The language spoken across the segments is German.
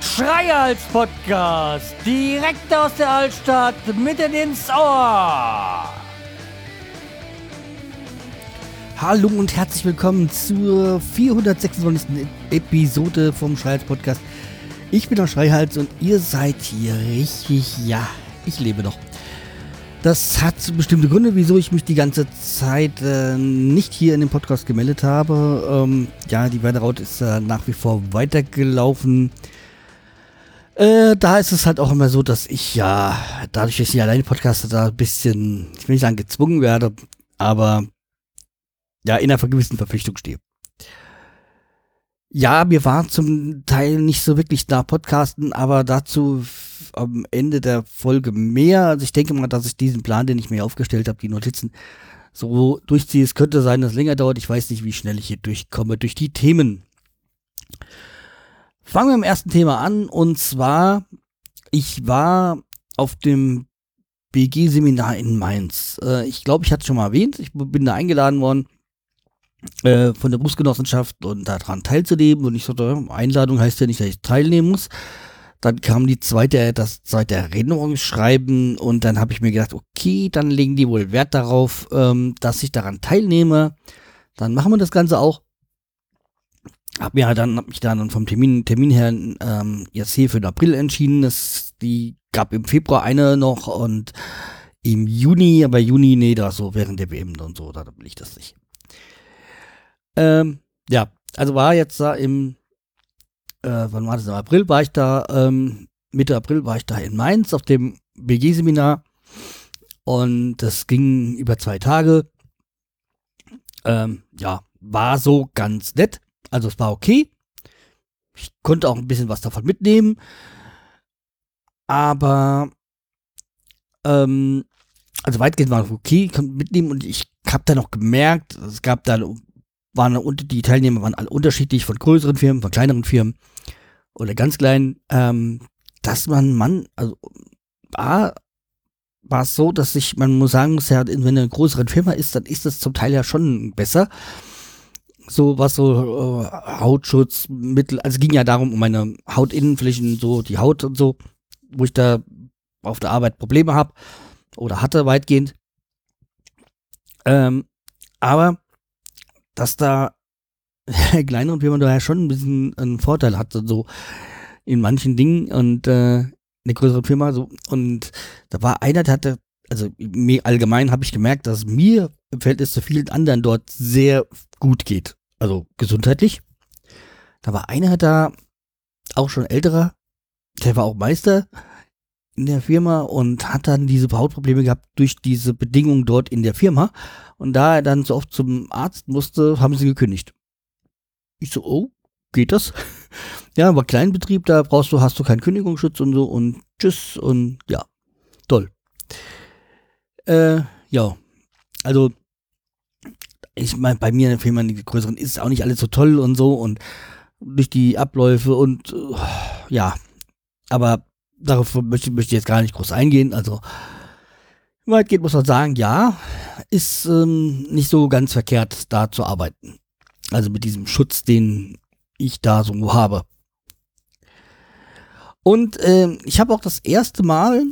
Schreihals Podcast, direkt aus der Altstadt, mitten ins Ohr. Hallo und herzlich willkommen zur 426. Episode vom Schreihals Podcast. Ich bin der Schreihals und ihr seid hier richtig, ja, ich lebe noch. Das hat bestimmte Gründe, wieso ich mich die ganze Zeit äh, nicht hier in dem Podcast gemeldet habe. Ähm, ja, die Werderaut ist äh, nach wie vor weitergelaufen. Äh, da ist es halt auch immer so, dass ich ja, dadurch, dass ich alleine podcaste, da ein bisschen, ich will nicht sagen gezwungen werde, aber ja, in einer gewissen Verpflichtung stehe. Ja, mir war zum Teil nicht so wirklich da Podcasten, aber dazu am Ende der Folge mehr. Also ich denke mal, dass ich diesen Plan, den ich mir aufgestellt habe, die Notizen so durchziehe. Es könnte sein, dass es länger dauert. Ich weiß nicht, wie schnell ich hier durchkomme durch die Themen. Fangen wir im ersten Thema an und zwar, ich war auf dem BG-Seminar in Mainz. Äh, ich glaube, ich hatte es schon mal erwähnt. Ich bin da eingeladen worden äh, von der Berufsgenossenschaft und daran teilzunehmen. Und ich sagte, Einladung heißt ja nicht, dass ich teilnehmen muss. Dann kam die zweite, das zweite Erinnerungsschreiben und dann habe ich mir gedacht, okay, dann legen die wohl Wert darauf, ähm, dass ich daran teilnehme. Dann machen wir das Ganze auch hab mir halt dann, hab mich dann vom Termin, Termin her ähm, jetzt hier für den April entschieden. Es, die gab im Februar eine noch und im Juni, aber Juni, nee, da so während der WM und so, da will ich das nicht. Ähm, ja, also war jetzt da im, äh, wann war das? Im April war ich da, ähm, Mitte April war ich da in Mainz auf dem BG-Seminar und das ging über zwei Tage. Ähm, ja, war so ganz nett. Also es war okay. Ich konnte auch ein bisschen was davon mitnehmen. Aber ähm, also weitgehend war es okay, ich konnte mitnehmen und ich habe da noch gemerkt, es gab da waren die Teilnehmer waren alle unterschiedlich von größeren Firmen, von kleineren Firmen oder ganz kleinen, ähm, dass man man also war war es so, dass ich man muss sagen muss ja, wenn eine größere Firma ist, dann ist das zum Teil ja schon besser so was so äh, Hautschutzmittel, also ging ja darum um meine Hautinnenflächen, so die Haut und so, wo ich da auf der Arbeit Probleme habe oder hatte weitgehend. Ähm, aber dass da kleineren Firmen da ja schon ein bisschen einen Vorteil hatte, so in manchen Dingen und äh, eine größere Firma so und da war einer, der hatte also mir allgemein habe ich gemerkt, dass mir im Verhältnis zu vielen anderen dort sehr gut geht also gesundheitlich. Da war einer da, auch schon älterer, der war auch Meister in der Firma und hat dann diese Hautprobleme gehabt durch diese Bedingungen dort in der Firma. Und da er dann so oft zum Arzt musste, haben sie gekündigt. Ich so, oh, geht das? ja, war Kleinbetrieb, da brauchst du, hast du keinen Kündigungsschutz und so und tschüss und ja, toll. Äh, ja, also ich meine, bei mir in der Firma, die größeren, ist es auch nicht alles so toll und so und durch die Abläufe und uh, ja, aber darauf möchte, möchte ich jetzt gar nicht groß eingehen. Also, weit geht, muss man sagen, ja, ist ähm, nicht so ganz verkehrt, da zu arbeiten. Also mit diesem Schutz, den ich da so habe. Und äh, ich habe auch das erste Mal,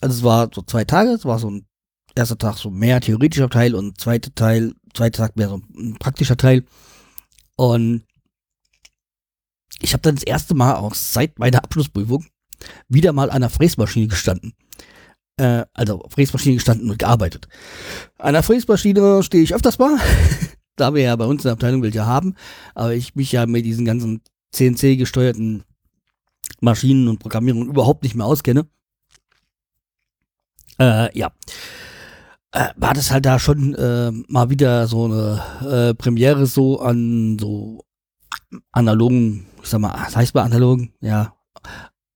also es war so zwei Tage, es war so ein erster Tag so mehr theoretischer Teil und zweiter Teil zweite Tag mehr so ein praktischer Teil. Und ich habe dann das erste Mal auch seit meiner Abschlussprüfung wieder mal an einer Fräsmaschine gestanden. Äh, also Fräsmaschine gestanden und gearbeitet. An einer Fräsmaschine stehe ich öfters mal, da wir ja bei uns in der Abteilung welche haben, aber ich mich ja mit diesen ganzen CNC-gesteuerten Maschinen und Programmierungen überhaupt nicht mehr auskenne. Äh, ja äh, war das halt da schon äh, mal wieder so eine äh, Premiere so an so analogen, ich sag mal, das heißt mal analogen, ja,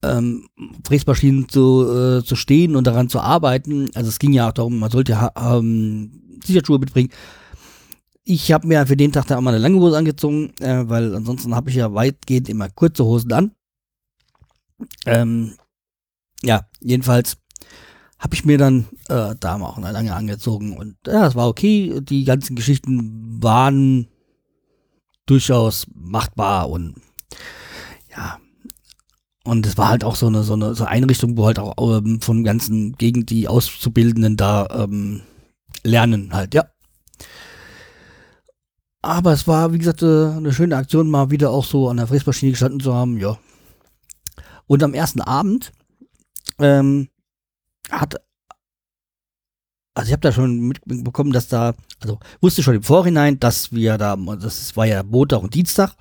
ähm, Fräsmaschinen zu, äh, zu stehen und daran zu arbeiten. Also es ging ja auch darum, man sollte ähm, Sicherheitsschuhe mitbringen. Ich habe mir für den Tag da auch mal eine lange Hose angezogen, äh, weil ansonsten habe ich ja weitgehend immer kurze Hosen an. Ähm, ja, jedenfalls habe ich mir dann äh, da auch lange angezogen. Und ja, es war okay. Die ganzen Geschichten waren durchaus machbar und ja. Und es war halt auch so eine, so eine, so Einrichtung, wo halt auch ähm, von ganzen gegen die Auszubildenden da ähm, lernen halt, ja. Aber es war, wie gesagt, äh, eine schöne Aktion, mal wieder auch so an der Fräsmaschine gestanden zu haben, ja. Und am ersten Abend ähm, hat, also ich habe da schon mitbekommen, dass da, also wusste schon im Vorhinein, dass wir da, das war ja Montag und Dienstag,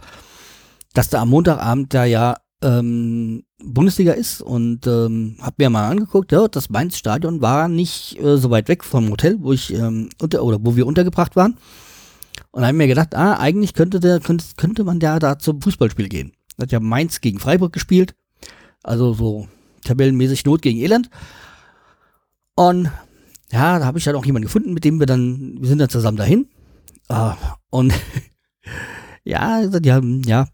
dass da am Montagabend da ja ähm, Bundesliga ist und ähm, habe mir mal angeguckt, ja, das Mainz-Stadion war nicht äh, so weit weg vom Hotel, wo ich ähm, unter oder wo wir untergebracht waren. Und habe mir gedacht, ah, eigentlich könnte der könnte, könnte man ja da zum Fußballspiel gehen. Hat ja Mainz gegen Freiburg gespielt, also so tabellenmäßig Not gegen Elend. Und ja, da habe ich dann auch jemanden gefunden, mit dem wir dann, wir sind dann zusammen dahin. Ah, und ja, ja, ja,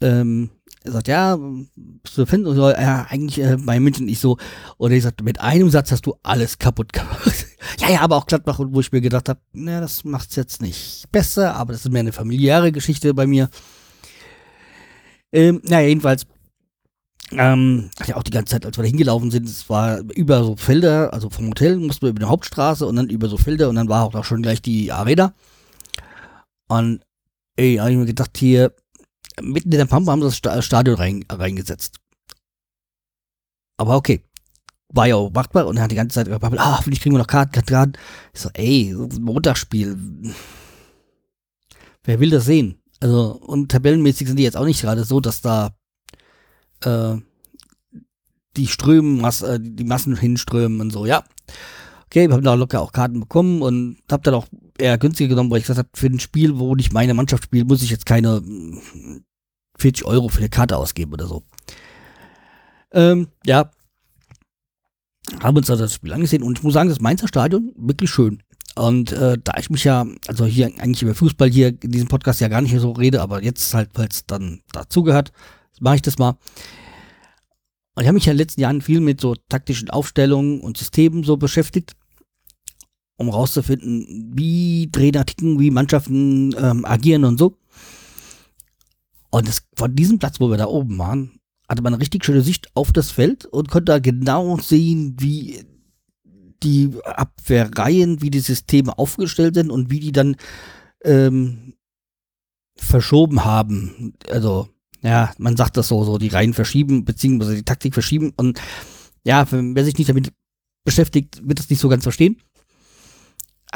ähm, er sagt, ja, bist du Fan? Ja, eigentlich äh, bei München nicht so. Und er sagt, mit einem Satz hast du alles kaputt gemacht. ja, ja, aber auch Gladbach, wo ich mir gedacht habe, naja, das macht's jetzt nicht besser, aber das ist mehr eine familiäre Geschichte bei mir. Ähm, naja, jedenfalls, ähm, ja, auch die ganze Zeit, als wir da hingelaufen sind, es war über so Felder, also vom Hotel mussten wir über eine Hauptstraße und dann über so Felder und dann war auch da schon gleich die Arena. Und ey, habe ich mir gedacht, hier, mitten in der Pampa haben sie das Stadion rein, reingesetzt. Aber okay. War ja auch machbar und er hat die ganze Zeit gebabbelt, ah, vielleicht kriegen wir noch Karten, Karten. Ich so, ey, Montagsspiel. Wer will das sehen? Also, und tabellenmäßig sind die jetzt auch nicht gerade so, dass da äh, die strömen, Mas äh, die Massen hinströmen und so, ja. Okay, wir haben da locker auch Karten bekommen und hab dann auch eher günstiger genommen, weil ich gesagt habe, für ein Spiel, wo nicht meine Mannschaft spielt, muss ich jetzt keine 40 Euro für eine Karte ausgeben oder so. Ähm, ja. Haben uns also das Spiel angesehen und ich muss sagen, das Mainzer Stadion wirklich schön. Und äh, da ich mich ja, also hier eigentlich über Fußball hier in diesem Podcast ja gar nicht mehr so rede, aber jetzt halt, weil es dann dazugehört, mache ich das mal. Und ich habe mich ja in den letzten Jahren viel mit so taktischen Aufstellungen und Systemen so beschäftigt, um rauszufinden, wie Trainer ticken, wie Mannschaften ähm, agieren und so. Und das, von diesem Platz, wo wir da oben waren, hatte man eine richtig schöne Sicht auf das Feld und konnte da genau sehen, wie die Abwehrreihen, wie die Systeme aufgestellt sind und wie die dann ähm, verschoben haben. Also, ja, man sagt das so, so die Reihen verschieben, beziehungsweise die Taktik verschieben. Und ja, wer sich nicht damit beschäftigt, wird das nicht so ganz verstehen.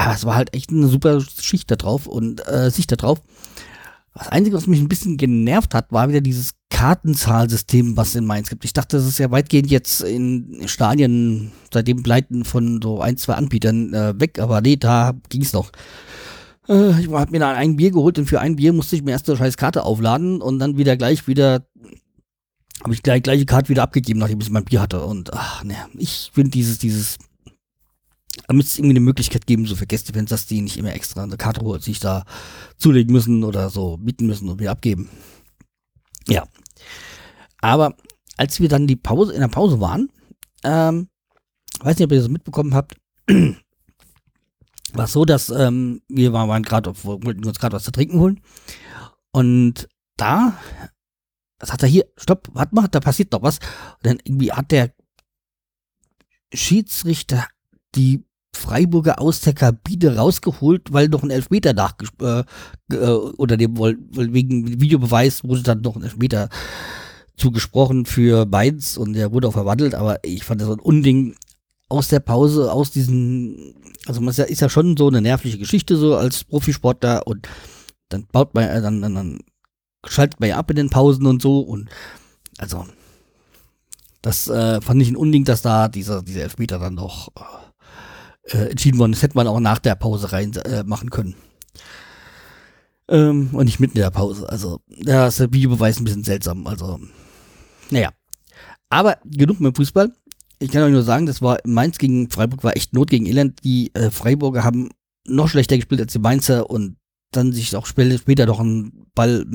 Aber es war halt echt eine super Schicht da drauf und äh, Sicht da drauf. Das Einzige, was mich ein bisschen genervt hat, war wieder dieses Kartenzahlsystem, was in Mainz gibt. Ich dachte, das ist ja weitgehend jetzt in Stadien seitdem Pleiten von so ein, zwei Anbietern äh, weg, aber nee, da ging es noch. Äh, ich habe mir da ein Bier geholt und für ein Bier musste ich mir erst eine scheiß Karte aufladen und dann wieder gleich wieder habe ich gleich gleiche Karte wieder abgegeben, nachdem ich mein Bier hatte. Und ach ne, ich finde dieses, dieses damit es irgendwie eine Möglichkeit geben, so für Gästefans, dass die nicht immer extra eine Karte sich da zulegen müssen oder so mieten müssen und wieder abgeben. Ja. Aber als wir dann die Pause, in der Pause waren, ähm, weiß nicht, ob ihr das mitbekommen habt, war es so, dass ähm, wir waren, gerade, wollten uns gerade was zu trinken holen. Und da, hat er hier, stopp, warte mal, da passiert doch was. Und dann irgendwie hat der Schiedsrichter die Freiburger aus der Kabine rausgeholt, weil noch ein Elfmeter nach äh, äh, oder dem weil wegen Videobeweis wurde dann noch ein Elfmeter zugesprochen für Mainz und der wurde auch verwandelt, aber ich fand das so ein Unding aus der Pause, aus diesen, also man ist ja, ist ja schon so eine nervliche Geschichte so als Profisportler und dann baut man, äh, dann, dann, dann schaltet man ja ab in den Pausen und so und also das äh, fand ich ein Unding, dass da dieser, dieser Elfmeter dann noch äh, entschieden worden. Das hätte man auch nach der Pause rein äh, machen können. Ähm, und nicht mitten in der Pause. Also, da ist der Videobeweis ein bisschen seltsam. Also, naja. Aber genug mit dem Fußball. Ich kann euch nur sagen, das war Mainz gegen Freiburg war echt Not gegen Elend. Die äh, Freiburger haben noch schlechter gespielt als die Mainzer und dann sich auch später doch ein Ball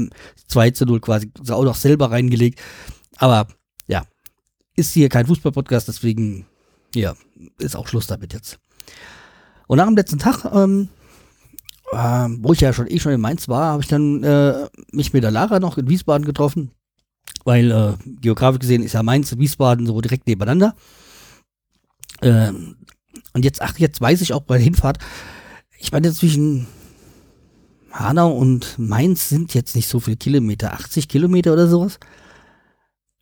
2 zu 0 quasi auch noch selber reingelegt. Aber ja, ist hier kein Fußball-Podcast, deswegen ja, ist auch Schluss damit jetzt. Und nach dem letzten Tag, ähm, äh, wo ich ja schon eh schon in Mainz war, habe ich dann äh, mich mit der Lara noch in Wiesbaden getroffen, weil äh, geografisch gesehen ist ja Mainz und Wiesbaden so direkt nebeneinander. Ähm, und jetzt, ach, jetzt weiß ich auch bei der Hinfahrt, ich meine, zwischen Hanau und Mainz sind jetzt nicht so viele Kilometer, 80 Kilometer oder sowas.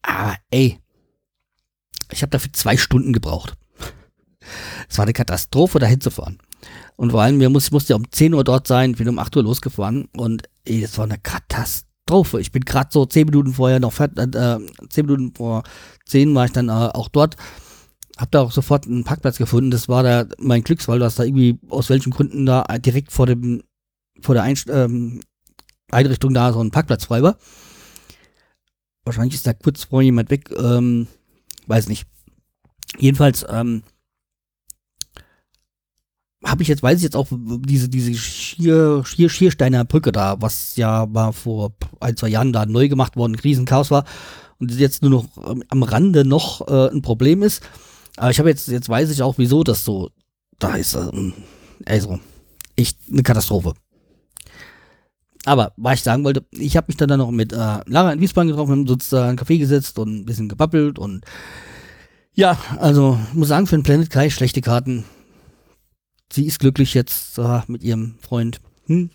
Aber ey, ich habe dafür zwei Stunden gebraucht. Es war eine Katastrophe, da hinzufahren. Und vor allem, wir muss, musste ja um 10 Uhr dort sein, bin um 8 Uhr losgefahren und es war eine Katastrophe. Ich bin gerade so 10 Minuten vorher noch fertig, äh, 10 Minuten vor 10 war ich dann äh, auch dort. Hab da auch sofort einen Parkplatz gefunden. Das war da mein Glücksfall, dass da irgendwie aus welchen Gründen da direkt vor dem, vor der Einst ähm, Einrichtung da so ein Parkplatz frei war. Wahrscheinlich ist da kurz vor jemand weg, ähm, weiß nicht. Jedenfalls, ähm, habe ich jetzt, weiß ich jetzt auch, diese, diese Schier, Schier, Schiersteiner Brücke da, was ja mal vor ein, zwei Jahren da neu gemacht worden, ein Riesenchaos war und jetzt nur noch ähm, am Rande noch äh, ein Problem ist. Aber ich habe jetzt, jetzt weiß ich auch, wieso das so da ist. Ähm, also, echt eine Katastrophe. Aber, was ich sagen wollte, ich habe mich dann, dann noch mit äh, Lara in Wiesbaden getroffen, haben uns da einen Kaffee gesetzt und ein bisschen gebabbelt und ja, also muss sagen, für ein Planet Kai schlechte Karten sie ist glücklich jetzt äh, mit ihrem Freund. Hm.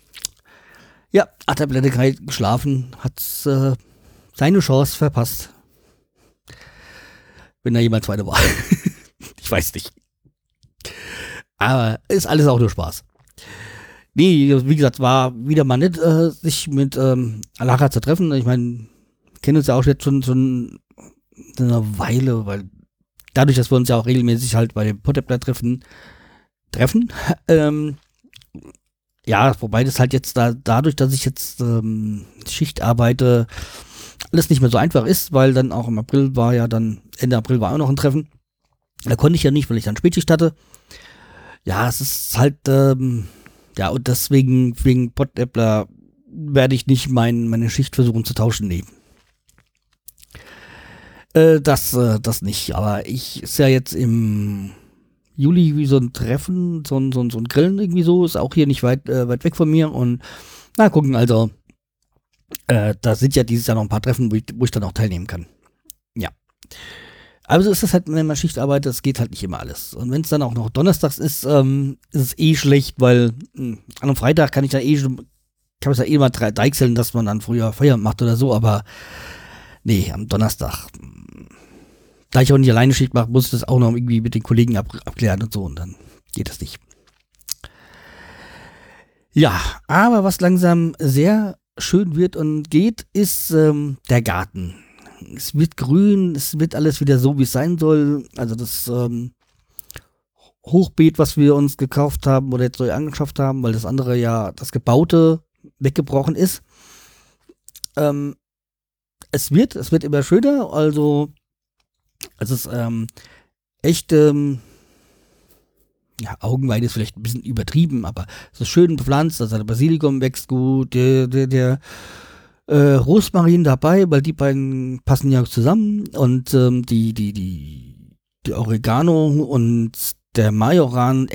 Ja, hat der Blätterkeit geschlafen, hat äh, seine Chance verpasst. Wenn da jemand zweite war. ich weiß nicht. Aber ist alles auch nur Spaß. Nee, wie gesagt, war wieder mal nett, äh, sich mit ähm, Alara zu treffen. Ich meine, kennen uns ja auch jetzt schon, schon eine Weile, weil dadurch, dass wir uns ja auch regelmäßig halt bei dem Potterplan treffen, treffen. Ähm, ja, wobei das halt jetzt da, dadurch, dass ich jetzt ähm, Schicht arbeite, alles nicht mehr so einfach ist, weil dann auch im April war ja dann, Ende April war auch noch ein Treffen. Da konnte ich ja nicht, weil ich dann Spätschicht hatte. Ja, es ist halt, ähm, ja, und deswegen, wegen Pottäppler werde ich nicht mein, meine Schicht versuchen zu tauschen, nee. Äh, das, äh, das nicht, aber ich ist ja jetzt im Juli wie so ein Treffen, so ein, so ein, so ein Grillen irgendwie so, ist auch hier nicht weit, äh, weit weg von mir und na gucken, also äh, da sind ja dieses Jahr noch ein paar Treffen, wo ich, wo ich dann auch teilnehmen kann. Ja. Aber so ist das halt, wenn man Schicht arbeitet, das geht halt nicht immer alles. Und wenn es dann auch noch donnerstags ist, ähm, ist es eh schlecht, weil mh, hm, an einem Freitag kann ich da eh schon, kann ich da eh mal deichseln, dass man dann früher Feierabend macht oder so, aber nee, am Donnerstag da ich auch nicht alleine Schicht mache, muss ich das auch noch irgendwie mit den Kollegen ab, abklären und so und dann geht das nicht. Ja, aber was langsam sehr schön wird und geht, ist ähm, der Garten. Es wird grün, es wird alles wieder so, wie es sein soll. Also das ähm, Hochbeet, was wir uns gekauft haben oder jetzt neu angeschafft haben, weil das andere ja das Gebaute weggebrochen ist. Ähm, es wird, es wird immer schöner. Also es ist ähm, echt, ähm, ja, Augenweide ist vielleicht ein bisschen übertrieben, aber es ist schön bepflanzt, also der Basilikum wächst gut, der, der, der äh, Rosmarin dabei, weil die beiden passen ja zusammen und ähm, die, die, die, die Oregano und der Majoran,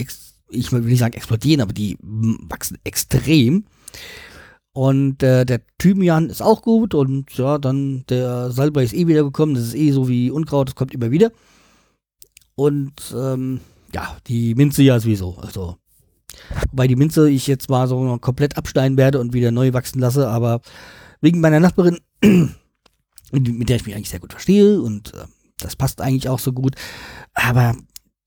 ich will nicht sagen explodieren, aber die wachsen extrem. Und äh, der Thymian ist auch gut und ja, dann der Salbei ist eh wieder gekommen. Das ist eh so wie Unkraut, das kommt immer wieder. Und ähm, ja, die Minze ja sowieso. Also, wobei die Minze ich jetzt mal so komplett abschneiden werde und wieder neu wachsen lasse, aber wegen meiner Nachbarin, mit der ich mich eigentlich sehr gut verstehe und äh, das passt eigentlich auch so gut. Aber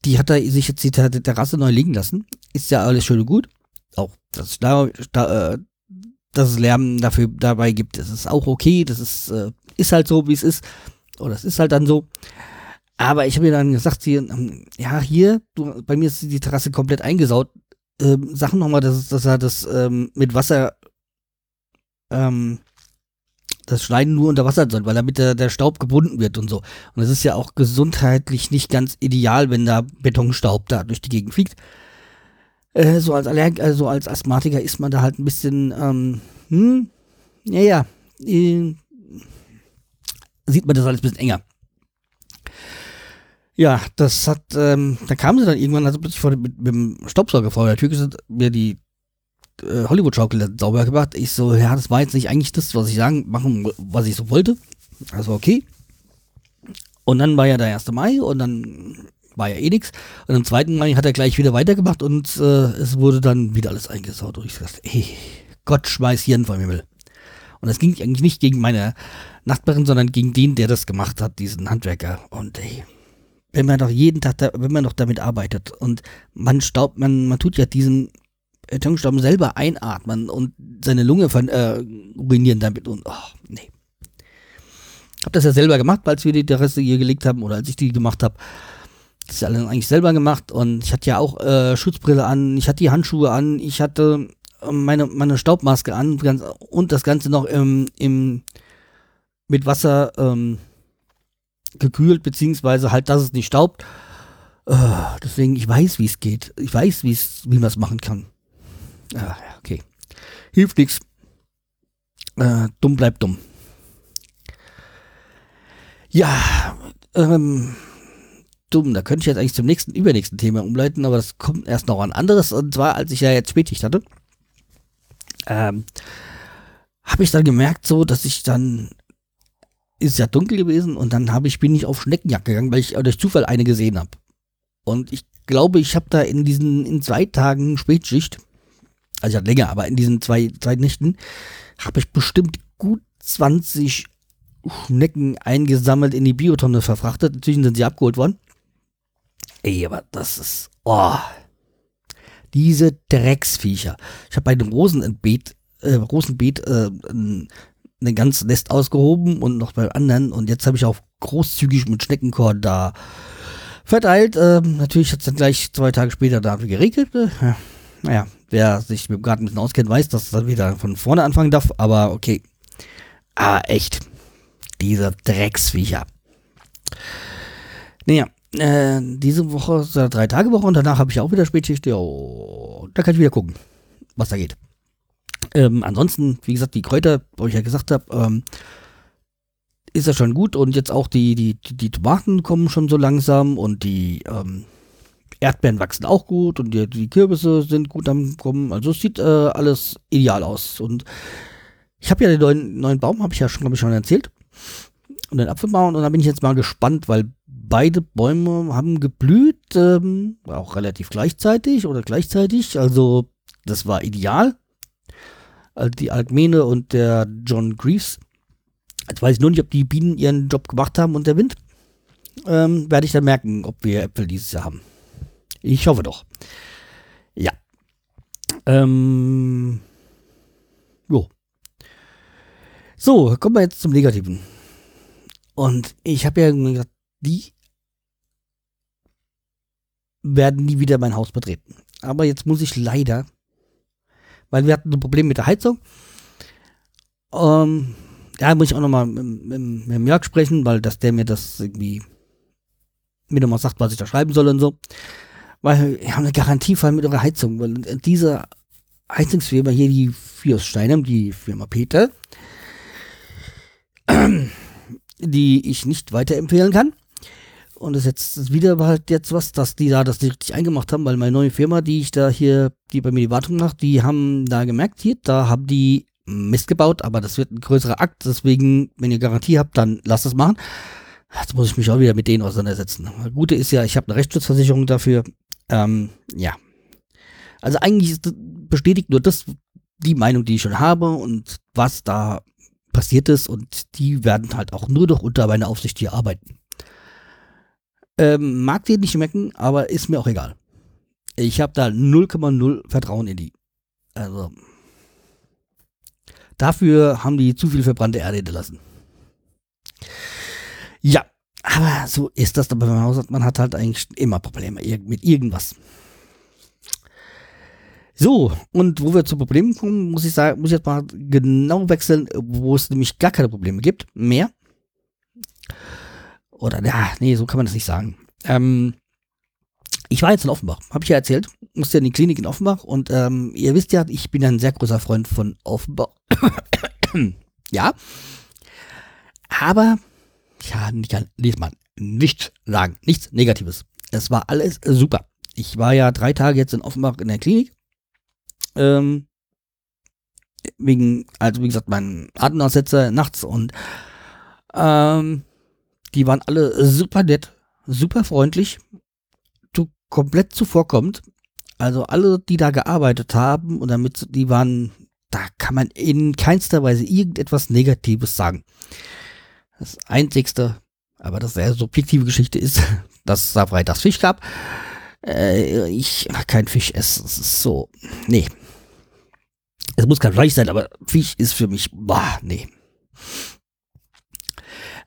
die hat da sich jetzt die Terrasse neu liegen lassen. Ist ja alles schön und gut. Auch das da, da, äh, dass es Lärm dafür dabei gibt. Das ist auch okay, das ist, äh, ist halt so, wie es ist. Oder es ist halt dann so. Aber ich habe mir dann gesagt, hier, ähm, ja, hier, du, bei mir ist die Terrasse komplett eingesaut. Ähm, sag nochmal, dass, dass er das ähm, mit Wasser, ähm, das Schneiden nur unter Wasser soll, weil damit der, der Staub gebunden wird und so. Und es ist ja auch gesundheitlich nicht ganz ideal, wenn da Betonstaub da durch die Gegend fliegt. Äh, so als Allerg also als Asthmatiker ist man da halt ein bisschen, ähm, hm, ja, ja, äh, sieht man das alles ein bisschen enger. Ja, das hat, ähm, da kamen sie dann irgendwann, also plötzlich vor, mit, mit dem Staubsauger vor der Tür gesagt, mir die äh, Hollywood-Schaukel sauber gemacht. Ich so, ja, das war jetzt nicht eigentlich das, was ich sagen, machen, was ich so wollte. Also okay. Und dann war ja der 1. Mai und dann war ja eh nix. Und am 2. Mai hat er gleich wieder weitergemacht und äh, es wurde dann wieder alles eingesaut. Und ich dachte, ey, Gott schmeiß Hirn vom Himmel. Und das ging eigentlich nicht gegen meine Nachbarin, sondern gegen den, der das gemacht hat, diesen Handwerker. Und ey, wenn man doch jeden Tag, da, wenn man noch damit arbeitet und man staubt, man, man tut ja diesen Betonstaub selber einatmen und seine Lunge von, äh, ruinieren damit und, oh, nee. Hab das ja selber gemacht, als wir die Terrasse hier gelegt haben oder als ich die gemacht habe. Das alles eigentlich selber gemacht und ich hatte ja auch äh, Schutzbrille an, ich hatte die Handschuhe an, ich hatte äh, meine, meine Staubmaske an ganz, und das Ganze noch im, im mit Wasser ähm, gekühlt, beziehungsweise halt, dass es nicht staubt. Äh, deswegen, ich weiß, wie es geht. Ich weiß, wie's, wie man es machen kann. Ah, okay. Hilft nichts. Äh, dumm bleibt dumm. Ja, ähm, dumm. Da könnte ich jetzt eigentlich zum nächsten, übernächsten Thema umleiten, aber das kommt erst noch ein anderes. Und zwar, als ich ja jetzt Spätschicht hatte, ähm, habe ich dann gemerkt, so, dass ich dann ist ja dunkel gewesen und dann habe ich bin ich auf Schneckenjagd gegangen, weil ich durch Zufall eine gesehen habe. Und ich glaube, ich habe da in diesen in zwei Tagen Spätschicht, also ich hatte länger, aber in diesen zwei zwei Nächten habe ich bestimmt gut 20 Schnecken eingesammelt in die Biotonne verfrachtet. Inzwischen sind sie abgeholt worden. Ey, aber das ist oh, diese Drecksviecher. Ich habe bei dem Rosenbeet äh, Rosenbeet äh, ein ganzes Nest ausgehoben und noch bei anderen. Und jetzt habe ich auch großzügig mit Schneckenkorn da verteilt. Ähm, natürlich hat es dann gleich zwei Tage später da geregelt. Äh, naja, wer sich mit dem Garten ein bisschen auskennt, weiß, dass es dann wieder von vorne anfangen darf. Aber okay. Ah, echt. Diese Drecksviecher. Naja, äh, diese Woche ist eine Drei-Tage-Woche und danach habe ich auch wieder Spätschicht. Ja, da kann ich wieder gucken, was da geht. Ähm, ansonsten, wie gesagt, die Kräuter, wo ich ja gesagt habe, ähm, ist ja schon gut und jetzt auch die, die, die, Tomaten kommen schon so langsam und die ähm, Erdbeeren wachsen auch gut und die, die Kürbisse sind gut am Kommen. Also es sieht äh, alles ideal aus. Und ich habe ja den neuen, neuen Baum, habe ich ja schon, glaube ich, schon erzählt. Und den Apfelbaum und da bin ich jetzt mal gespannt, weil beide Bäume haben geblüht, ähm, auch relativ gleichzeitig oder gleichzeitig. Also das war ideal die Alkmene und der John Greaves. Jetzt weiß ich nur nicht, ob die Bienen ihren Job gemacht haben und der Wind. Ähm, werde ich dann merken, ob wir Äpfel dieses Jahr haben. Ich hoffe doch. Ja. Ähm. Jo. So, kommen wir jetzt zum Negativen. Und ich habe ja gesagt, die werden nie wieder mein Haus betreten. Aber jetzt muss ich leider weil wir hatten ein Problem mit der Heizung. Ähm, ja, muss ich auch nochmal mit, mit, Jörg sprechen, weil dass der mir das irgendwie mir nochmal sagt, was ich da schreiben soll und so. Weil wir haben eine Garantiefall mit eurer Heizung, weil diese Heizungsfirma hier, die Fios Steinem, die Firma Peter, die ich nicht weiterempfehlen kann. Und das ist jetzt wieder halt jetzt was, dass die da das richtig eingemacht haben, weil meine neue Firma, die ich da hier, die bei mir die Wartung macht, die haben da gemerkt, hier, da haben die Mist gebaut, aber das wird ein größerer Akt, deswegen, wenn ihr Garantie habt, dann lasst es machen. Jetzt muss ich mich auch wieder mit denen auseinandersetzen. Das Gute ist ja, ich habe eine Rechtsschutzversicherung dafür. Ähm, ja. Also eigentlich bestätigt nur das, die Meinung, die ich schon habe und was da passiert ist und die werden halt auch nur noch unter meiner Aufsicht hier arbeiten. Ähm, mag dir nicht schmecken, aber ist mir auch egal. Ich habe da 0,0 Vertrauen in die. Also. Dafür haben die zu viel verbrannte Erde hinterlassen. Ja, aber so ist das Haus. Man hat halt eigentlich immer Probleme mit irgendwas. So, und wo wir zu Problemen kommen, muss ich sagen, muss ich jetzt mal genau wechseln, wo es nämlich gar keine Probleme gibt. Mehr. Oder, ja, nee, so kann man das nicht sagen. Ähm, ich war jetzt in Offenbach, habe ich ja erzählt, musste ja in die Klinik in Offenbach und ähm, ihr wisst ja, ich bin ein sehr großer Freund von Offenbach. ja. Aber, ja, nicht, lies mal. nichts sagen. Nichts Negatives. Es war alles super. Ich war ja drei Tage jetzt in Offenbach in der Klinik. Ähm, wegen, also wie gesagt, mein Atemaussetzer nachts und ähm, die waren alle super nett, super freundlich, du komplett zuvorkommt. Also alle, die da gearbeitet haben und damit, die waren, da kann man in keinster Weise irgendetwas Negatives sagen. Das Einzigste, aber das sehr subjektive Geschichte ist, dass es da freitags Fisch gab. Äh, ich kein Fisch essen. Es ist so, nee. Es muss kein Fleisch sein, aber Fisch ist für mich, boah, nee.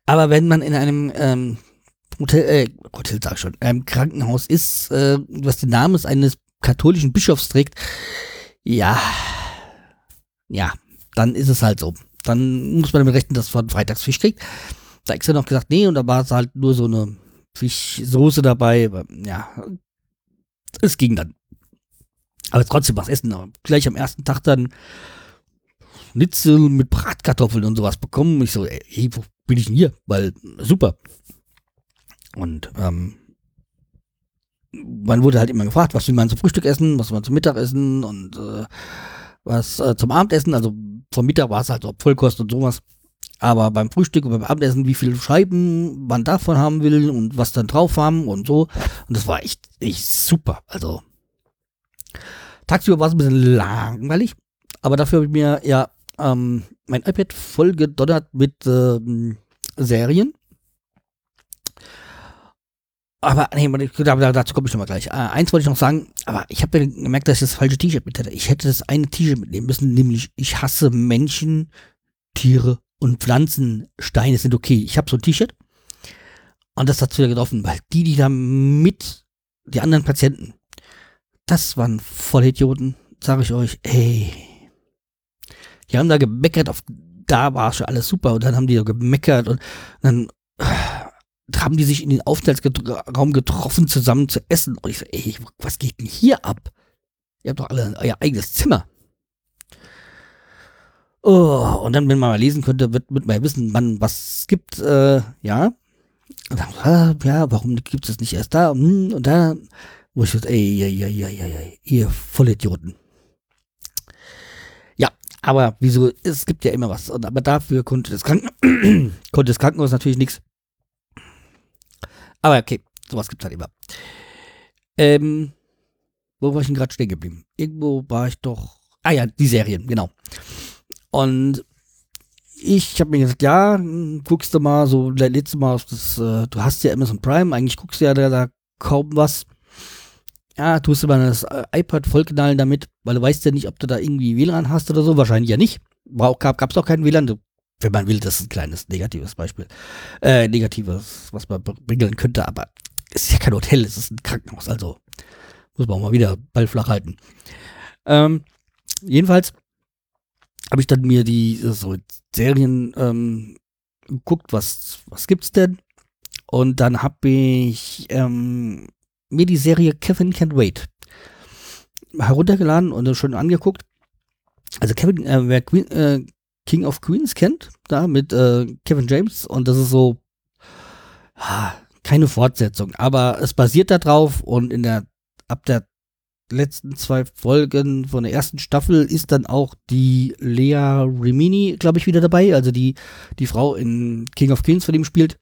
Aber wenn man in einem ähm, Hotel, äh, Hotel sag ich schon, einem Krankenhaus ist, äh, was den Namen eines katholischen Bischofs trägt, ja, ja, dann ist es halt so. Dann muss man damit rechnen, dass man freitags Fisch kriegt. Da ist ja noch gesagt, nee, und da war es halt nur so eine Fischsoße dabei. Aber, ja, es ging dann. Aber trotzdem was essen. Aber gleich am ersten Tag dann Schnitzel mit Bratkartoffeln und sowas bekommen. Ich so, ey, wo bin ich denn hier? Weil, super. Und ähm, man wurde halt immer gefragt, was will man zum Frühstück essen, was will man zum Mittagessen und äh, was äh, zum Abendessen. Also vom Mittag war es halt so Vollkost und sowas. Aber beim Frühstück und beim Abendessen, wie viele Scheiben man davon haben will und was dann drauf haben und so. Und das war echt, echt super. Also tagsüber war es ein bisschen langweilig, aber dafür habe ich mir ja ähm, mein iPad voll gedonnert mit ähm, Serien. Aber nee, dazu komme ich nochmal gleich. Äh, eins wollte ich noch sagen, aber ich habe gemerkt, dass ich das falsche T-Shirt mit hatte. Ich hätte das eine T-Shirt mitnehmen müssen, nämlich ich hasse Menschen, Tiere und Pflanzensteine sind okay. Ich habe so ein T-Shirt und das hat wieder getroffen, weil die, die da mit, die anderen Patienten, das waren Vollidioten, sage ich euch, ey. Die haben da gemeckert, auf, da war schon alles super und dann haben die da gemeckert und dann haben die sich in den Aufenthaltsraum getroffen, zusammen zu essen. Und ich so, ey, was geht denn hier ab? Ihr habt doch alle euer eigenes Zimmer. Oh, und dann, wenn man mal lesen könnte, wird, wird man ja wissen, wann was gibt, äh, ja. Und dann, ah, ja, warum gibt es nicht erst da hm, und da? Wo ich so, ey, ey, ey, ey, ey, ihr Vollidioten. Ja, aber wieso, es gibt ja immer was. Und, aber dafür konnte das, Kranken konnte das Krankenhaus natürlich nichts. Aber okay, sowas gibt's halt immer. Ähm, wo war ich denn gerade stehen geblieben? Irgendwo war ich doch. Ah ja, die Serien, genau. Und ich habe mir gesagt, ja, guckst du mal so, letztes Mal auf das, äh, du hast ja Amazon Prime, eigentlich guckst du ja da, da kaum was. Ja, tust du mal das äh, iPad vollknallen damit, weil du weißt ja nicht, ob du da irgendwie WLAN hast oder so, wahrscheinlich ja nicht. War gab es auch kein WLAN, wenn man will, das ist ein kleines negatives Beispiel. Äh, negatives, was man bringen könnte, aber es ist ja kein Hotel, es ist ein Krankenhaus, also muss man auch mal wieder Ball flach halten. Ähm, jedenfalls habe ich dann mir die so Serien ähm, geguckt, was, was gibt's denn? Und dann habe ich ähm, mir die Serie Kevin Can't Wait heruntergeladen und schon angeguckt. Also Kevin, äh, wer Queen, äh, King of Queens kennt, da mit äh, Kevin James und das ist so ah, keine Fortsetzung, aber es basiert darauf und in der ab der letzten zwei Folgen von der ersten Staffel ist dann auch die Lea Remini, glaube ich, wieder dabei, also die die Frau in King of Queens von ihm spielt.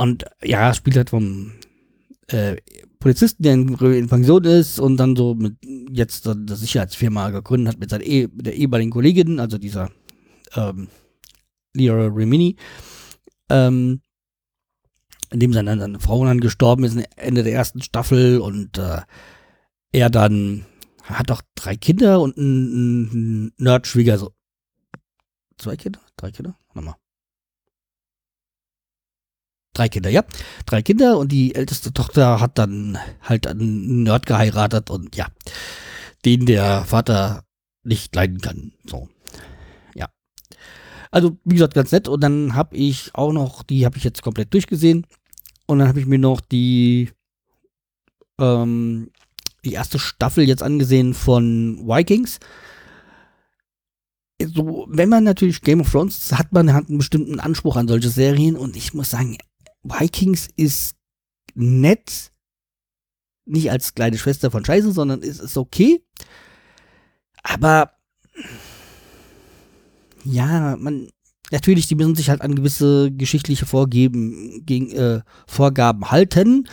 Und ja, spielt halt vom äh, Polizisten, der in, in, Pension ist und dann so mit jetzt eine Sicherheitsfirma gegründet hat mit seiner mit der ehemaligen Kollegin, also dieser ähm, Leora Remini, ähm, in dem seine, seine Frau dann gestorben ist Ende der ersten Staffel und äh, er dann hat doch drei Kinder und einen, einen Nerdschwieger, so zwei Kinder, drei Kinder, nochmal drei Kinder, ja. Drei Kinder und die älteste Tochter hat dann halt einen Nerd geheiratet und ja, den der Vater nicht leiden kann. So. Ja. Also, wie gesagt, ganz nett. Und dann habe ich auch noch, die habe ich jetzt komplett durchgesehen. Und dann habe ich mir noch die, ähm, die erste Staffel jetzt angesehen von Vikings. so, wenn man natürlich Game of Thrones hat, man hat einen bestimmten Anspruch an solche Serien und ich muss sagen, Vikings ist nett, nicht als kleine Schwester von Scheiße, sondern ist, ist okay. Aber ja, man, natürlich, die müssen sich halt an gewisse geschichtliche Vorgeben, gegen, äh, Vorgaben halten,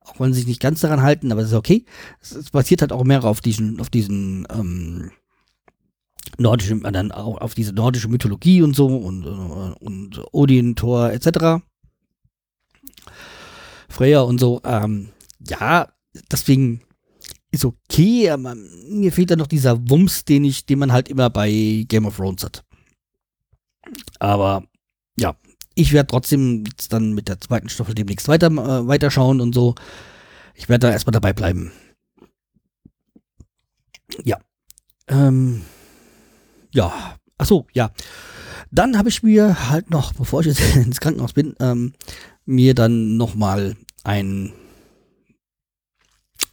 auch wenn sie sich nicht ganz daran halten, aber das ist okay. Es, es basiert halt auch mehr auf diesen, auf diesen, ähm, nordischen, äh, dann auch auf diese nordische Mythologie und so und, äh, und Odin, Thor, etc. Freya und so, ähm, ja, deswegen ist okay, aber mir fehlt da noch dieser Wumms, den ich, den man halt immer bei Game of Thrones hat. Aber ja, ich werde trotzdem jetzt dann mit der zweiten Staffel demnächst weiter äh, weiterschauen und so. Ich werde da erstmal dabei bleiben. Ja. Ähm, ja. Achso, ja. Dann habe ich mir halt noch, bevor ich jetzt ins Krankenhaus bin, ähm, mir dann nochmal ein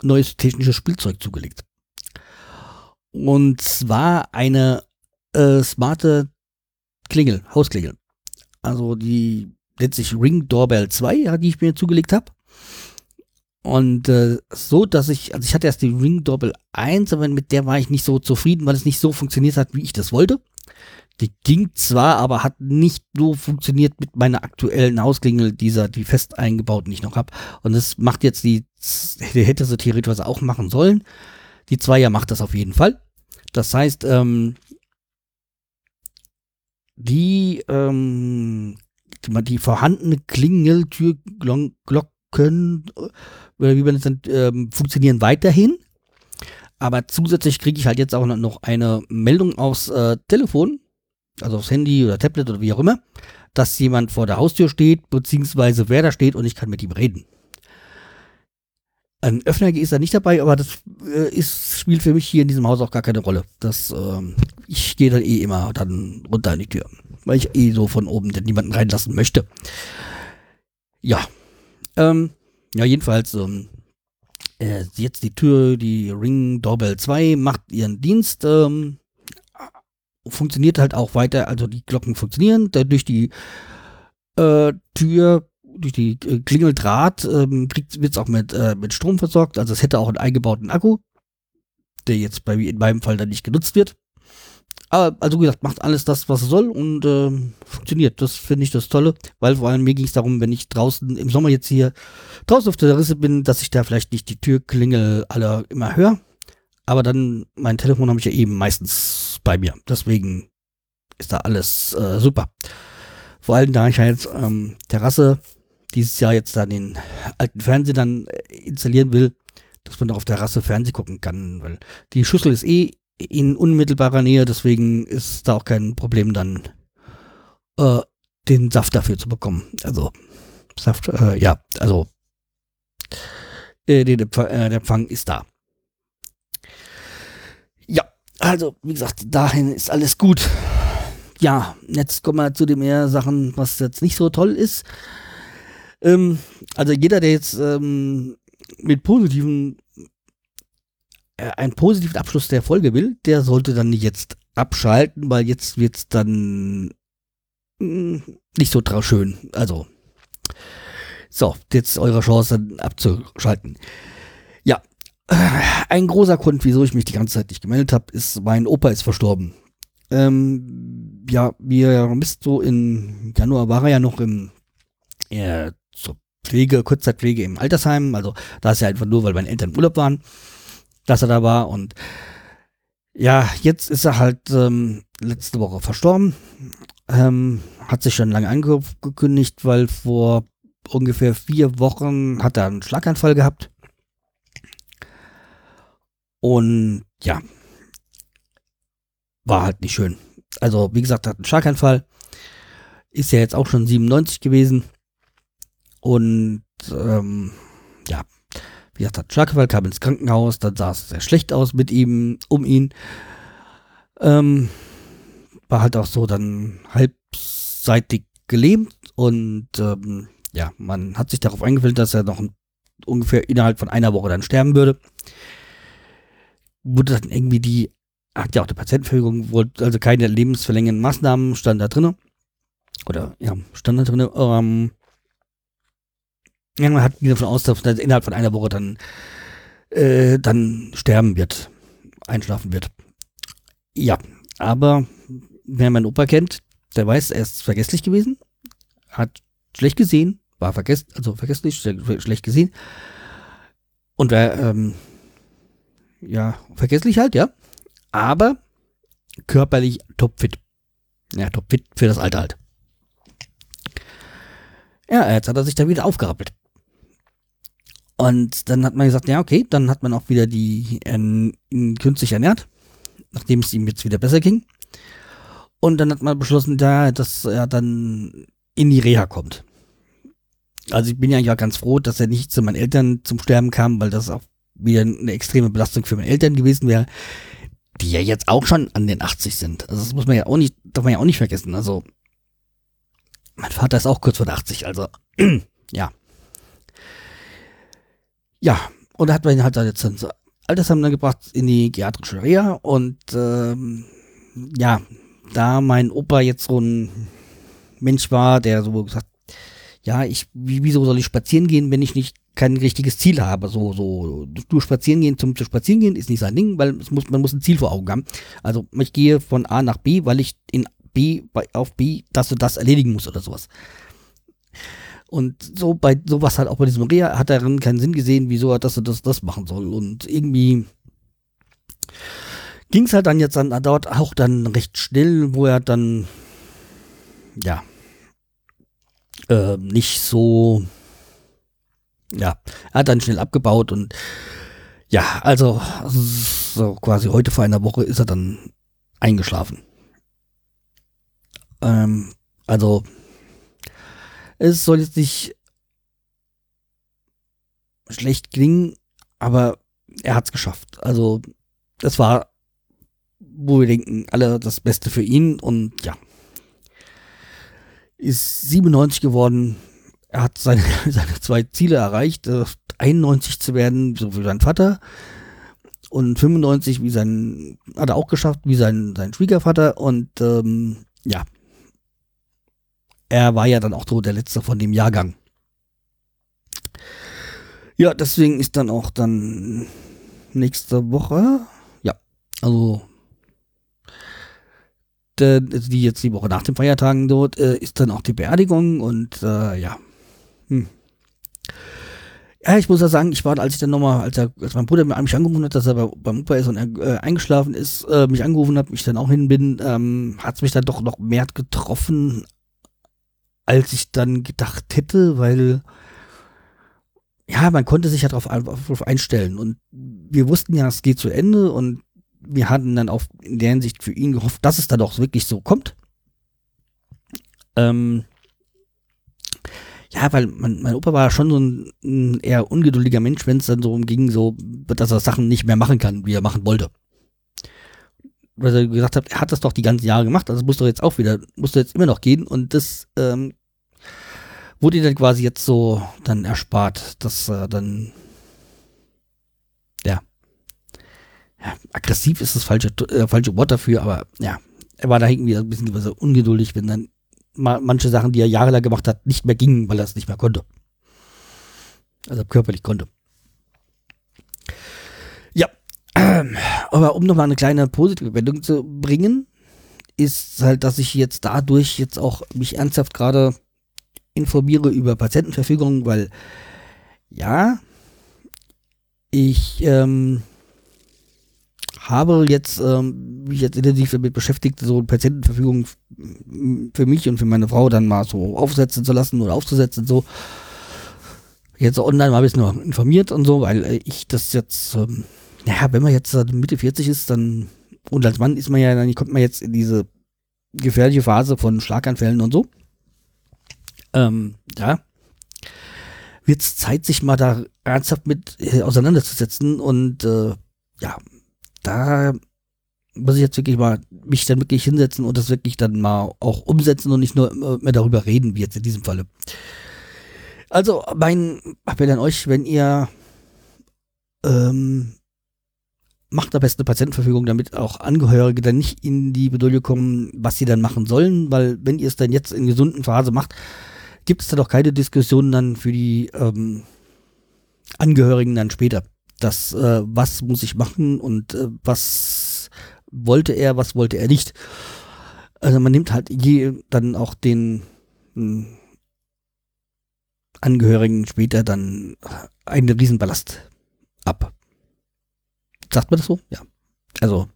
neues technisches Spielzeug zugelegt. Und zwar eine äh, smarte Klingel, Hausklingel. Also die nennt sich Ring Doorbell 2, die ich mir zugelegt habe. Und äh, so, dass ich, also ich hatte erst die Ring Doorbell 1, aber mit der war ich nicht so zufrieden, weil es nicht so funktioniert hat, wie ich das wollte. Die ging zwar, aber hat nicht so funktioniert mit meiner aktuellen Hausklingel, dieser, die fest eingebauten, die ich noch habe. Und das macht jetzt die, hätte sie theoretisch auch machen sollen. Die Zweier macht das auf jeden Fall. Das heißt, ähm, die, ähm, die, die vorhandene Klingeltürglocken, oder wie man es nennt, ähm, funktionieren weiterhin. Aber zusätzlich kriege ich halt jetzt auch noch eine Meldung aufs äh, Telefon, also aufs Handy oder Tablet oder wie auch immer, dass jemand vor der Haustür steht, beziehungsweise wer da steht und ich kann mit ihm reden. Ein Öffner ist da nicht dabei, aber das äh, ist, spielt für mich hier in diesem Haus auch gar keine Rolle. Das, ähm, ich gehe dann eh immer dann runter in die Tür, weil ich eh so von oben denn niemanden reinlassen möchte. Ja, ähm, ja jedenfalls ähm, äh, jetzt die Tür, die Ring Doorbell 2 macht ihren Dienst. Ähm, funktioniert halt auch weiter, also die Glocken funktionieren, durch die äh, Tür, durch die äh, Klingeldraht ähm, wird es auch mit, äh, mit Strom versorgt, also es hätte auch einen eingebauten Akku, der jetzt bei, in meinem Fall dann nicht genutzt wird. Aber, also wie gesagt, macht alles das, was es soll und äh, funktioniert. Das finde ich das Tolle, weil vor allem mir ging es darum, wenn ich draußen im Sommer jetzt hier draußen auf der Risse bin, dass ich da vielleicht nicht die Türklingel alle immer höre. Aber dann, mein Telefon habe ich ja eben meistens bei mir. Deswegen ist da alles äh, super. Vor allem, da ich ja jetzt ähm, Terrasse dieses Jahr jetzt dann den alten Fernseher dann äh, installieren will, dass man da auf Terrasse Fernseh gucken kann, weil die Schüssel ist eh in unmittelbarer Nähe, deswegen ist da auch kein Problem dann äh, den Saft dafür zu bekommen. Also Saft, äh, ja, also äh, der, der Empfang ist da. Also, wie gesagt, dahin ist alles gut. Ja, jetzt kommen wir zu den mehr Sachen, was jetzt nicht so toll ist. Ähm, also jeder, der jetzt ähm, mit positiven, äh, einen positiven Abschluss der Folge will, der sollte dann jetzt abschalten, weil jetzt wird es dann mh, hm, nicht so schön. Also, so, jetzt eure Chance dann abzuschalten. Ja, ein großer Grund, wieso ich mich die ganze Zeit nicht gemeldet habe, ist, mein Opa ist verstorben. Ähm, ja, wie ihr wisst, so im Januar war er ja noch im, äh, zur Pflege, Kurzzeitpflege im Altersheim. Also da ist ja einfach nur, weil meine Eltern im Urlaub waren, dass er da war. Und ja, jetzt ist er halt ähm, letzte Woche verstorben. Ähm, hat sich schon lange angekündigt, weil vor ungefähr vier Wochen hat er einen Schlaganfall gehabt. Und ja, war halt nicht schön. Also, wie gesagt, hat einen Schlaganfall. Ist ja jetzt auch schon 97 gewesen. Und ähm, ja, wie gesagt, hat einen Schlaganfall, kam ins Krankenhaus, dann sah es sehr schlecht aus mit ihm, um ihn. Ähm, war halt auch so dann halbseitig gelähmt und ähm, ja, man hat sich darauf eingefällt, dass er noch ungefähr innerhalb von einer Woche dann sterben würde wurde dann irgendwie die hat ja auch eine Patientenverfügung, also keine lebensverlängernden Maßnahmen stand da drin. Oder ja, stand da drin. Ähm, ja, man hat davon aus, dass er innerhalb von einer Woche dann, äh, dann sterben wird, einschlafen wird. Ja, aber wer meinen Opa kennt, der weiß, er ist vergesslich gewesen, hat schlecht gesehen, war vergess also vergesslich, schlecht gesehen. Und wer, ähm, ja, vergesslich halt, ja. Aber körperlich topfit. Ja, topfit für das Alter halt. Ja, jetzt hat er sich da wieder aufgerappelt. Und dann hat man gesagt, ja, okay, dann hat man auch wieder die äh, ihn künstlich ernährt, nachdem es ihm jetzt wieder besser ging. Und dann hat man beschlossen, ja, dass er dann in die Reha kommt. Also ich bin ja ganz froh, dass er nicht zu meinen Eltern zum Sterben kam, weil das auch wieder eine extreme Belastung für meine Eltern gewesen wäre, die ja jetzt auch schon an den 80 sind. Also das muss man ja auch nicht, darf man ja auch nicht vergessen. Also mein Vater ist auch kurz vor der 80, also ja. Ja, und da hat man ihn halt jetzt ins Altersheim dann gebracht in die geriatrische Reha und ähm, ja, da mein Opa jetzt so ein Mensch war, der so gesagt, ja, ich, wieso soll ich spazieren gehen, wenn ich nicht kein richtiges Ziel habe. So, so, du spazieren gehen zum, zum Spazieren gehen ist nicht sein Ding, weil es muss, man muss ein Ziel vor Augen haben. Also ich gehe von A nach B, weil ich in B, auf B das und das erledigen muss oder sowas. Und so bei sowas halt auch bei diesem Reha hat er keinen Sinn gesehen, wieso er das und das, das machen soll. Und irgendwie ging es halt dann jetzt dann dort auch dann recht schnell, wo er dann ja äh, nicht so ja, er hat dann schnell abgebaut und ja, also so quasi heute vor einer Woche ist er dann eingeschlafen. Ähm, also es soll jetzt nicht schlecht klingen, aber er hat es geschafft. Also das war, wo wir denken, alle das Beste für ihn und ja. Ist 97 geworden, er hat seine, seine zwei Ziele erreicht, äh, 91 zu werden, so wie sein Vater. Und 95 wie sein, hat er auch geschafft, wie sein, sein Schwiegervater. Und ähm, ja, er war ja dann auch so der Letzte von dem Jahrgang. Ja, deswegen ist dann auch dann nächste Woche, ja, also die jetzt die Woche nach den Feiertagen dort, äh, ist dann auch die Beerdigung und äh, ja, hm. Ja, ich muss ja sagen, ich war, als ich dann nochmal, als, als mein Bruder mich angerufen hat, dass er bei, beim Opa ist und er äh, eingeschlafen ist, äh, mich angerufen hat, mich dann auch hin bin, ähm, hat es mich dann doch noch mehr getroffen, als ich dann gedacht hätte, weil ja, man konnte sich ja darauf, darauf einstellen und wir wussten ja, es geht zu Ende und wir hatten dann auch in der Hinsicht für ihn gehofft, dass es dann auch wirklich so kommt. Ähm, ja, weil mein, mein Opa war schon so ein, ein eher ungeduldiger Mensch, wenn es dann so ging, so, dass er Sachen nicht mehr machen kann, wie er machen wollte. Weil er gesagt hat, er hat das doch die ganzen Jahre gemacht, also muss doch jetzt auch wieder, muss doch jetzt immer noch gehen und das ähm, wurde ihm dann quasi jetzt so dann erspart, dass er dann ja, ja aggressiv ist das falsche, äh, falsche Wort dafür, aber ja, er war da irgendwie ein bisschen ungeduldig, wenn dann manche Sachen, die er jahrelang gemacht hat, nicht mehr gingen, weil er es nicht mehr konnte. Also körperlich konnte. Ja, aber um nochmal eine kleine positive Wendung zu bringen, ist halt, dass ich jetzt dadurch jetzt auch mich ernsthaft gerade informiere über Patientenverfügung, weil ja, ich ähm, habe jetzt ähm, mich jetzt intensiv damit beschäftigt, so Patientenverfügung für mich und für meine Frau dann mal so aufsetzen zu lassen oder aufzusetzen so. Jetzt online mal ein bisschen nur informiert und so, weil äh, ich das jetzt, ähm, naja, wenn man jetzt Mitte 40 ist, dann, und als Mann ist man ja, dann kommt man jetzt in diese gefährliche Phase von Schlaganfällen und so. Ähm, ja. Wird es Zeit, sich mal da ernsthaft mit äh, auseinanderzusetzen und äh, ja, da muss ich jetzt wirklich mal mich dann wirklich hinsetzen und das wirklich dann mal auch umsetzen und nicht nur mehr darüber reden, wie jetzt in diesem Falle. Also, mein Appell an euch, wenn ihr ähm, macht am besten eine Patientenverfügung, damit auch Angehörige dann nicht in die Bedulde kommen, was sie dann machen sollen, weil wenn ihr es dann jetzt in gesunden Phase macht, gibt es da doch keine Diskussion dann für die ähm, Angehörigen dann später. Das, äh, was muss ich machen und äh, was wollte er, was wollte er nicht. Also man nimmt halt je dann auch den mh, hm, Angehörigen später dann einen Riesenballast ab. Sagt man das so? Ja. Also,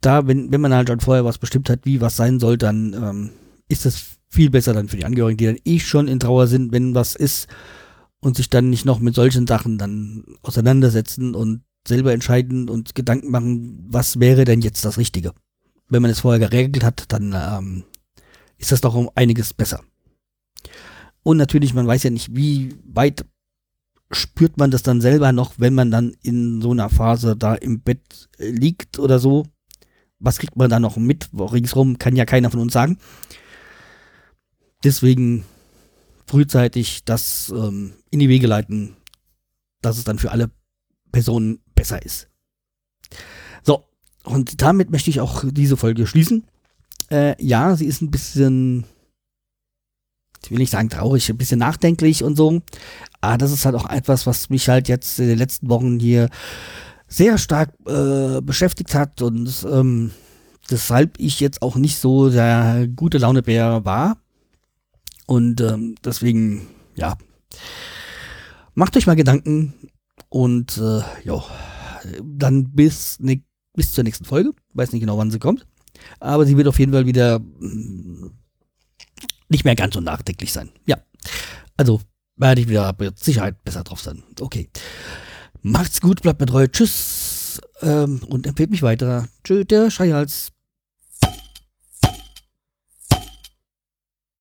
da, wenn, wenn man halt schon vorher was bestimmt hat, wie was sein soll, dann ähm, ist es viel besser dann für die Angehörigen, die dann eh schon in Trauer sind, wenn was ist und sich dann nicht noch mit solchen Sachen dann auseinandersetzen und selber entscheiden und Gedanken machen, was wäre denn jetzt das Richtige. Wenn man es vorher geregelt hat, dann ähm, ist das doch um einiges besser. Und natürlich, man weiß ja nicht, wie weit spürt man das dann selber noch, wenn man dann in so einer Phase da im Bett liegt oder so. Was kriegt man da noch mit? Ringsrum kann ja keiner von uns sagen. Deswegen frühzeitig das ähm, in die Wege leiten, dass es dann für alle Personen besser ist. So, und damit möchte ich auch diese Folge schließen. Äh, ja, sie ist ein bisschen ich will nicht sagen traurig, ein bisschen nachdenklich und so. Aber das ist halt auch etwas, was mich halt jetzt in den letzten Wochen hier sehr stark äh, beschäftigt hat und ähm, deshalb ich jetzt auch nicht so der gute Launebär war. Und ähm, deswegen, ja, macht euch mal Gedanken und äh, ja, dann bis, ne, bis zur nächsten Folge. Weiß nicht genau, wann sie kommt. Aber sie wird auf jeden Fall wieder nicht mehr ganz so nachdenklich sein. Ja. Also werde ich wieder mit Sicherheit besser drauf sein. Okay. Macht's gut, bleibt mir treu. Tschüss. Ähm, und empfehlt mich weiter. Tschüss, der Scheihals.